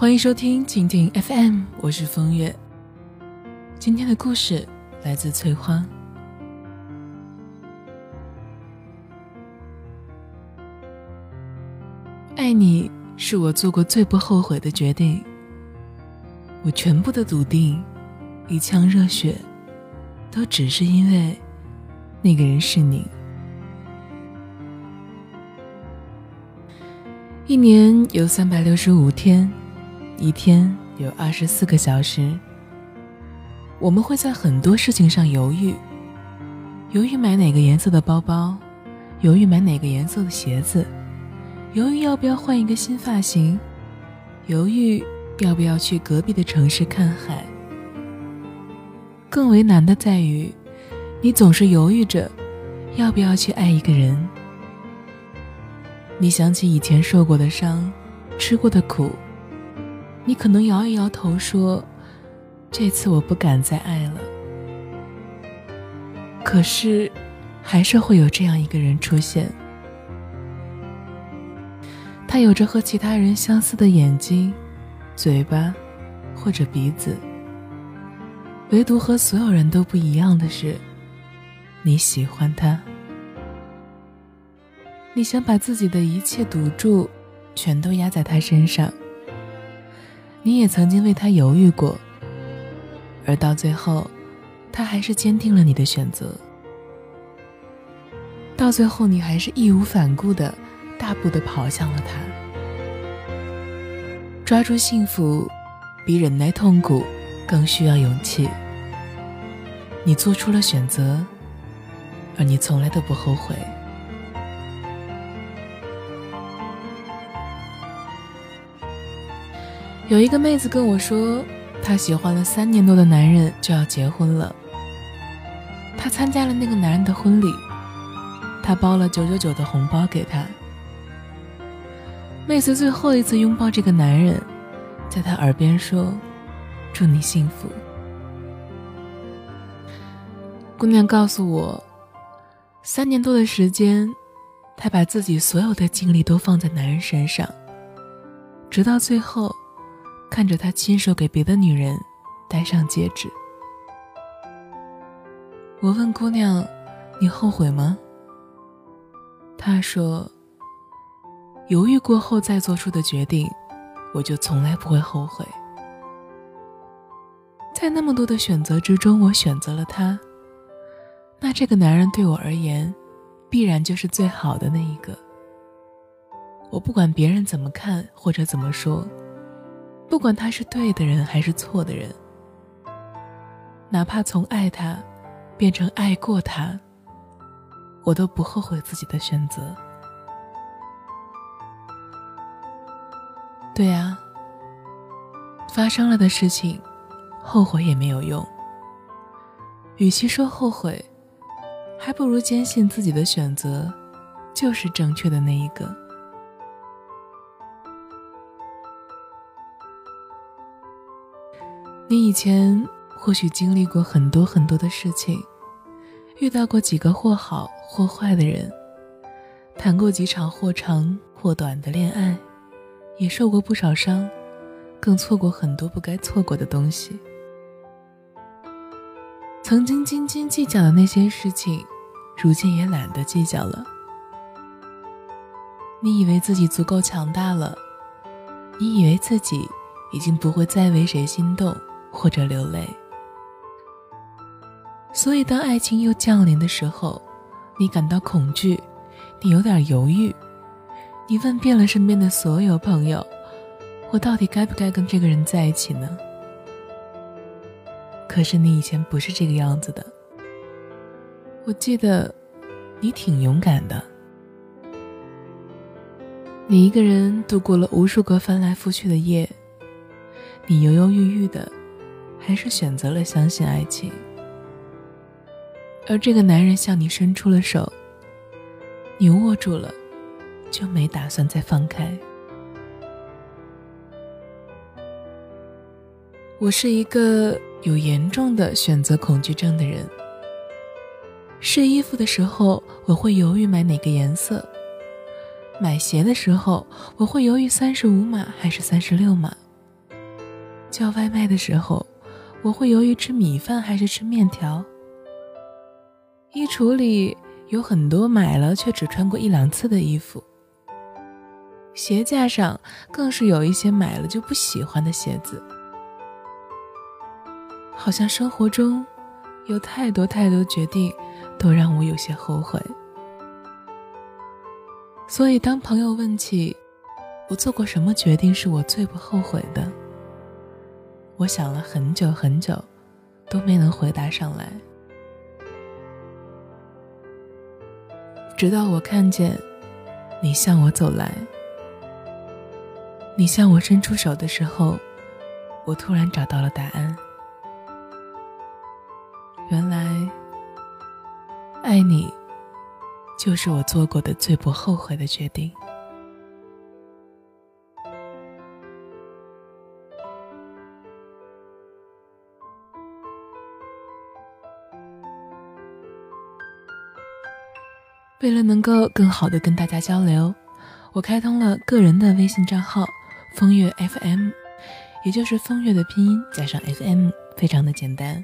欢迎收听蜻蜓 FM，我是风月。今天的故事来自翠花。爱你是我做过最不后悔的决定。我全部的笃定，一腔热血，都只是因为那个人是你。一年有三百六十五天。一天有二十四个小时，我们会在很多事情上犹豫：犹豫买哪个颜色的包包，犹豫买哪个颜色的鞋子，犹豫要不要换一个新发型，犹豫要不要去隔壁的城市看海。更为难的在于，你总是犹豫着要不要去爱一个人。你想起以前受过的伤，吃过的苦。你可能摇一摇头说：“这次我不敢再爱了。”可是，还是会有这样一个人出现。他有着和其他人相似的眼睛、嘴巴，或者鼻子。唯独和所有人都不一样的是，你喜欢他。你想把自己的一切赌注，全都压在他身上。你也曾经为他犹豫过，而到最后，他还是坚定了你的选择。到最后，你还是义无反顾的大步的跑向了他。抓住幸福，比忍耐痛苦更需要勇气。你做出了选择，而你从来都不后悔。有一个妹子跟我说，她喜欢了三年多的男人就要结婚了。她参加了那个男人的婚礼，他包了九九九的红包给她。妹子最后一次拥抱这个男人，在他耳边说：“祝你幸福。”姑娘告诉我，三年多的时间，她把自己所有的精力都放在男人身上，直到最后。看着他亲手给别的女人戴上戒指，我问姑娘：“你后悔吗？”她说：“犹豫过后再做出的决定，我就从来不会后悔。在那么多的选择之中，我选择了他。那这个男人对我而言，必然就是最好的那一个。我不管别人怎么看或者怎么说。”不管他是对的人还是错的人，哪怕从爱他变成爱过他，我都不后悔自己的选择。对呀，发生了的事情，后悔也没有用。与其说后悔，还不如坚信自己的选择就是正确的那一个。你以前或许经历过很多很多的事情，遇到过几个或好或坏的人，谈过几场或长或短的恋爱，也受过不少伤，更错过很多不该错过的东西。曾经斤斤计较的那些事情，如今也懒得计较了。你以为自己足够强大了，你以为自己已经不会再为谁心动。或者流泪，所以当爱情又降临的时候，你感到恐惧，你有点犹豫，你问遍了身边的所有朋友：“我到底该不该跟这个人在一起呢？”可是你以前不是这个样子的，我记得你挺勇敢的，你一个人度过了无数个翻来覆去的夜，你犹犹豫豫的。还是选择了相信爱情，而这个男人向你伸出了手，你握住了，就没打算再放开。我是一个有严重的选择恐惧症的人。试衣服的时候，我会犹豫买哪个颜色；买鞋的时候，我会犹豫三十五码还是三十六码；叫外卖的时候，我会犹豫吃米饭还是吃面条。衣橱里有很多买了却只穿过一两次的衣服，鞋架上更是有一些买了就不喜欢的鞋子。好像生活中有太多太多决定，都让我有些后悔。所以，当朋友问起我做过什么决定是我最不后悔的，我想了很久很久，都没能回答上来。直到我看见你向我走来，你向我伸出手的时候，我突然找到了答案。原来，爱你。就是我做过的最不后悔的决定。为了能够更好的跟大家交流，我开通了个人的微信账号“风月 FM”，也就是“风月”的拼音加上 FM，非常的简单。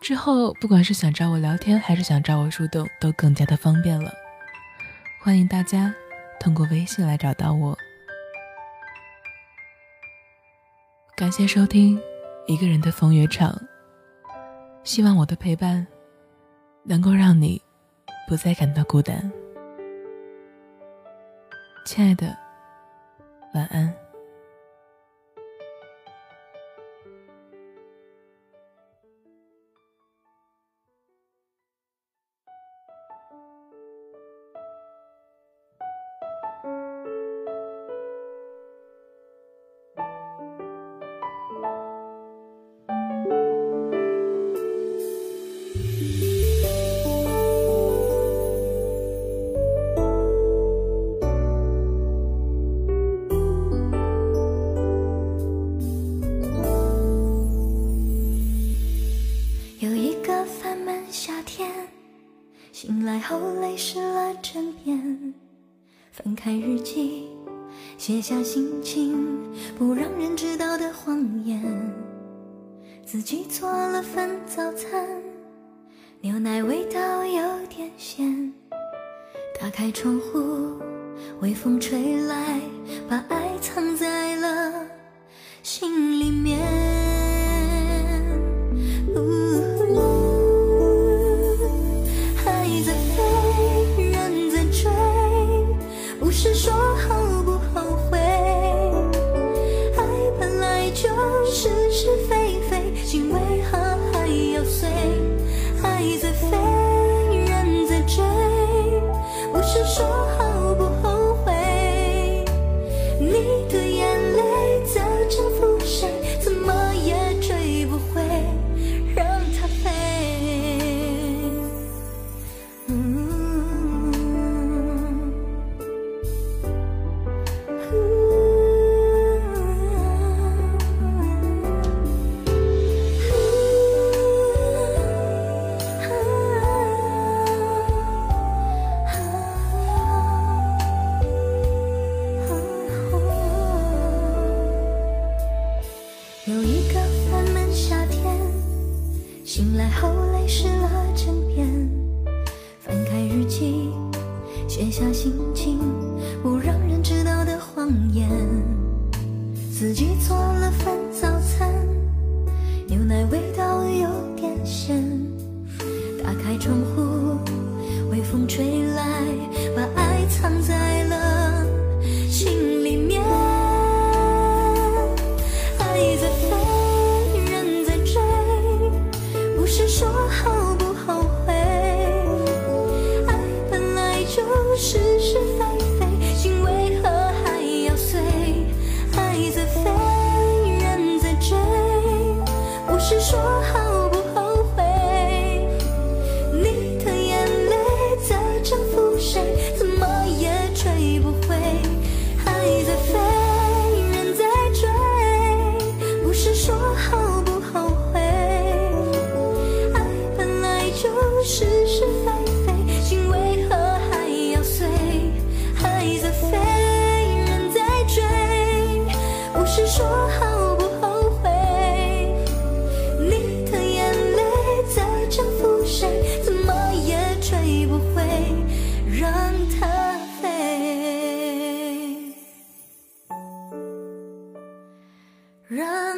之后，不管是想找我聊天，还是想找我树洞，都更加的方便了。欢迎大家通过微信来找到我。感谢收听《一个人的风月场》，希望我的陪伴能够让你不再感到孤单。亲爱的，晚安。湿了枕边翻开日记，写下心情，不让人知道的谎言。自己做了份早餐，牛奶味道有点咸。打开窗户，微风吹来，把爱藏在了心里面。你的。起写下心情不让人知道的谎言。自己是说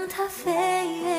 它飞。